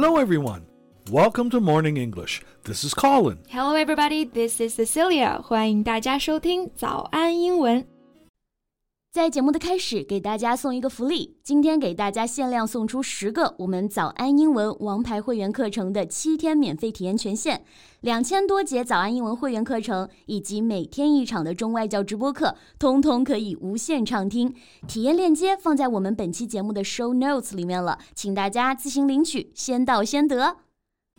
Hello, everyone. Welcome to Morning English. This is Colin. Hello, everybody. This is Cecilia. 欢迎大家收听早安英文。 在节目的开始，给大家送一个福利。今天给大家限量送出十个我们早安英文王牌会员课程的七天免费体验权限，两千多节早安英文会员课程以及每天一场的中外教直播课，通通可以无限畅听。体验链接放在我们本期节目的 show notes 里面了，请大家自行领取，先到先得。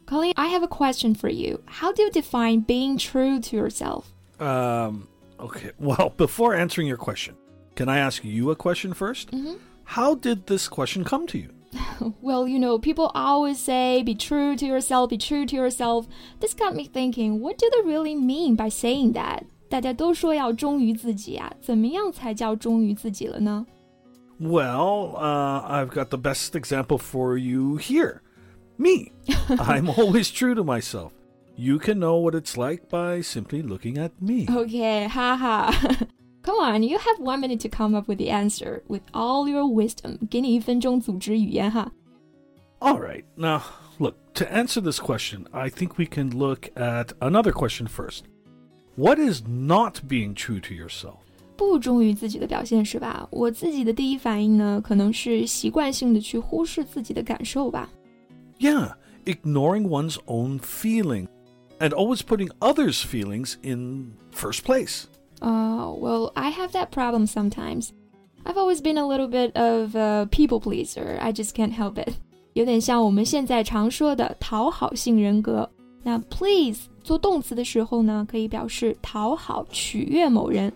Colin, I have a question for you. How do you define being true to yourself? Um, okay, well, before answering your question, can I ask you a question 1st Mm-hmm. How did this question come to you? Well, you know, people always say, be true to yourself, be true to yourself. This got me thinking, what do they really mean by saying that? 大家都说要忠于自己啊，怎么样才叫忠于自己了呢？ Well, uh, I've got the best example for you here. Me. I'm always true to myself. You can know what it's like by simply looking at me. Okay, haha. Come on, you have one minute to come up with the answer with all your wisdom. 给你一分钟组织语言哈。 All right. Now, look, to answer this question, I think we can look at another question first. What is not being true to yourself? 不忠于自己的表现是吧？我自己的第一反应呢，可能是习惯性的去忽视自己的感受吧。 Yeah, ignoring one's own feeling and always putting others' feelings in first place. Uh, well, I have that problem sometimes. I've always been a little bit of a people pleaser. I just can't help it. 有点像我们现在常说的讨好性人格。那 please 做动词的时候呢，可以表示讨好、取悦某人。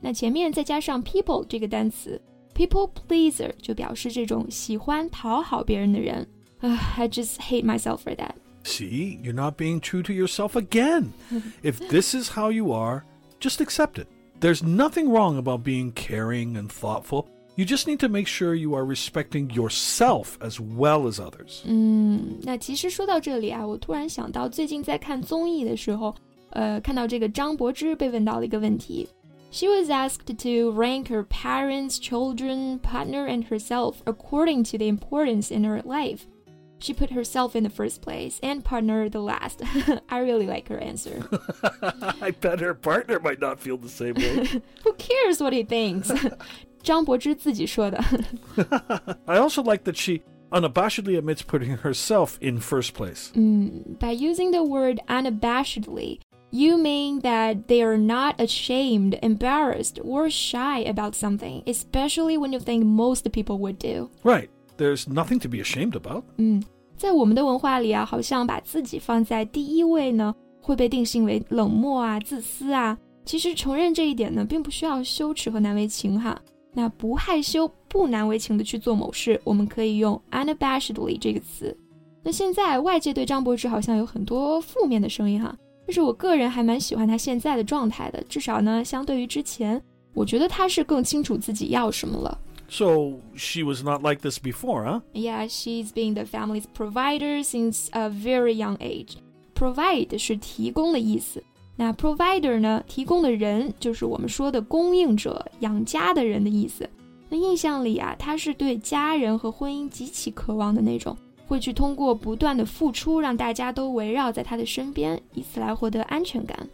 那前面再加上 people 这个单词，people pleaser 就表示这种喜欢讨好别人的人。啊、I just hate myself for that. See, you're not being true to yourself again. if this is how you are, just accept it. There's nothing wrong about being caring and thoughtful. You just need to make sure you are respecting yourself as well as others. 嗯，那其实说到这里啊，我突然想到，最近在看综艺的时候，呃，看到这个张柏芝被问到了一个问题。She was asked to rank her parents, children, partner, and herself according to the importance in her life. She put herself in the first place and partner the last. I really like her answer. I bet her partner might not feel the same way. Who cares what he thinks? 张柏芝自己说的。 I also like that she unabashedly admits putting herself in first place. By using the word unabashedly, you mean that they are not ashamed, embarrassed, or shy about something, especially when you think most people would do. Right. There's nothing to be ashamed about. 嗯，在我们的文化里啊，好像把自己放在第一位呢，会被定性为冷漠啊、自私啊。其实承认这一点呢，并不需要羞耻和难为情哈。那不害羞、不难为情的去做某事，我们可以用 unabashedly 这个词。那现在外界对张柏芝好像有很多负面的声音哈，但是我个人还蛮喜欢她现在的状态的，至少呢，相对于之前，我觉得她是更清楚自己要什么了。So she was not like this before, huh? Yeah, she's been the family's provider since a very young age. Provide 是提供的意思，那 provider 呢，提供的人就是我们说的供应者、养家的人的意思。那印象里啊，她是对家人和婚姻极其渴望的那种，会去通过不断的付出，让大家都围绕在她的身边，以此来获得安全感。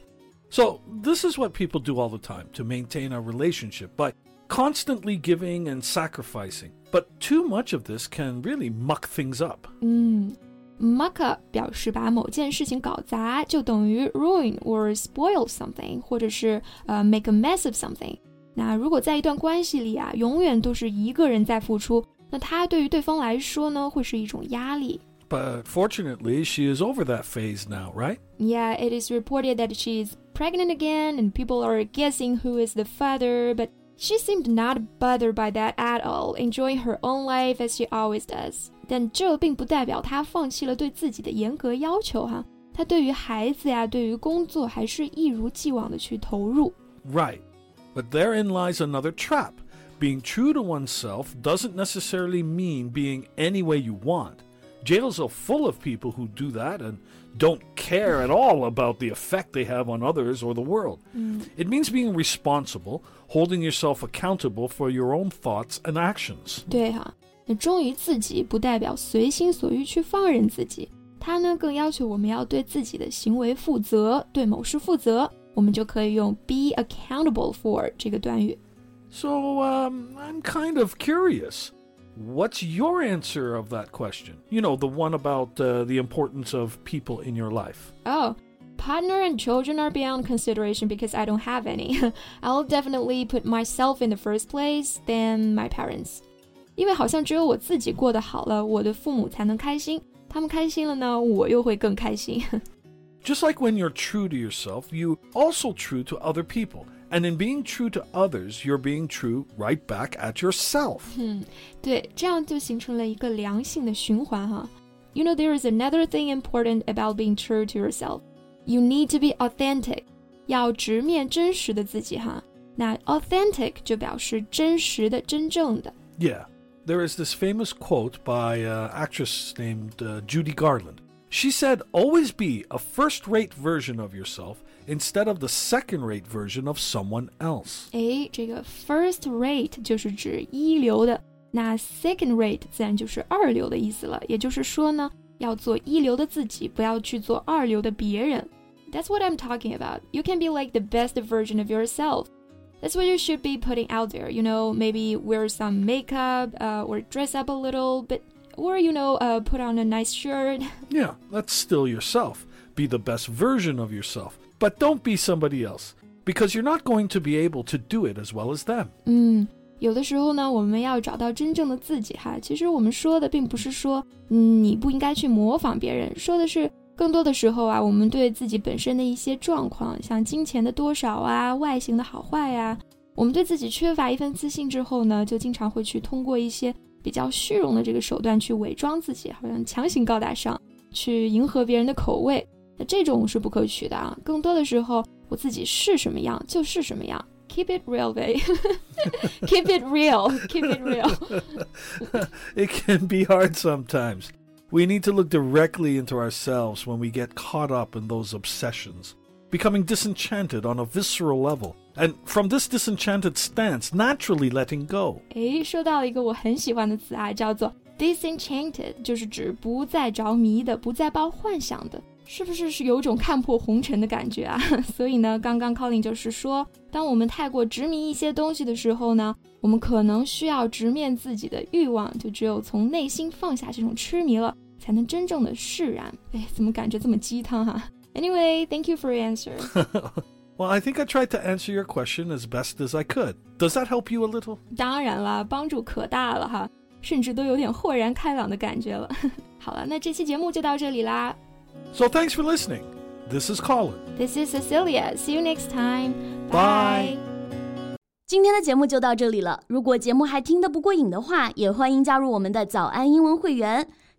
So this is what people do all the time to maintain a relationship by constantly giving and sacrificing. But too much of this can really muck things up. 嗯，muck up 表示把某件事情搞砸，就等于 ruin or spoil something，或者是呃 make a mess of something。那如果在一段关系里啊，永远都是一个人在付出，那他对于对方来说呢，会是一种压力。 But fortunately, she is over that phase now, right? Yeah, it is reported that she is pregnant again, and people are guessing who is the father, but she seemed not bothered by that at all, enjoying her own life as she always does. 但这并不代表她放弃了对自己的严格要求哈，她对于孩子呀，对于工作还是一如既往的去投入。 Right. But therein lies another trap. Being true to oneself doesn't necessarily mean being any way you want. Jails are full of people who do that and don't care at all about the effect they have on others or the world. It means being responsible, holding yourself accountable for your own thoughts and actions. 对哈， 那忠于自己不代表随心所欲去放任自己，它呢更要求我们要对自己的行为负责，对某事负责。我们就可以用 be accountable for 这个短语。So um, I'm kind of curious. What's your answer of that question? You know, the one about uh, the importance of people in your life. Oh, partner and children are beyond consideration because I don't have any. I'll definitely put myself in the first place, then my parents. 因为好像只有我自己过得好了，我的父母才能开心。他们开心了呢，我又会更开心。Just like when you're true to yourself, you also true to other people. And in being true to others, you're being true right back at yourself. 嗯，对，这样就形成了一个良性的循环哈。You know, there is another thing important about being true to yourself. You need to be authentic. 要直面真实的自己哈。那 authentic 就表示真实的、真正的。Yeah. There is this famous quote by an actress named uh, Judy Garland. She said, always be a first rate version of yourself instead of the second rate version of someone else. 哎，这个 first rate 就是指一流的，那 second rate 自然就是二流的意思了。也就是说呢，要做一流的自己，不要去做二流的别人。That's what I'm talking about. You can be like the best version of yourself. That's what you should be putting out there. You know, maybe wear some makeup uh, or dress up a little bit or you know, uh, put on a nice shirt. Yeah, that's still yourself. Be the best version of yourself, But don't be somebody else because you're not going to be able to do it as well as them. 嗯，有的时候呢，我们要找到真正的自己哈。其实我们说的并不是说，嗯，你不应该去模仿别人，说的是更多的时候啊，我们对自己本身的一些状况，像金钱的多少啊，外形的好坏呀、我们对自己缺乏一份自信之后呢，就经常会去通过一些比较虚荣的这个手段去伪装自己，好像强行高大上，去迎合别人的口味。那这种是不可取的啊！更多的时候，我自己是什么样就是什么样。Keep it real, babe. Keep it real. Keep it real. it can be hard sometimes. We need to look directly into ourselves when we get caught up in those obsessions, becoming disenchanted on a visceral level and from this disenchanted stance, naturally letting go. 诶，说到了一个我很喜欢的词啊，叫做 disenchanted，就是指不再着迷的，不再抱幻想的。 是不是是有种看破红尘的感觉啊？所以呢，刚刚 Colin 就是说，当我们太过执迷一些东西的时候呢，我们可能需要直面自己的欲望，就只有从内心放下这种痴迷了，才能真正的释然。哎，怎么感觉这么鸡汤哈？Anyway，thank you for your answer. Well, I think I tried to answer your question as best as I could. Does that help you a little? 当然啦，帮助可大了哈，甚至都有点豁然开朗的感觉了。好了，那这期节目就到这里啦。So thanks for listening. This is Colin. This is Cecilia. See you next time. Bye. 今天的节目就到这里了。如果节目还听得不过瘾的话，也欢迎加入我们的早安英文会员。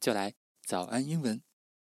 就来早安英文。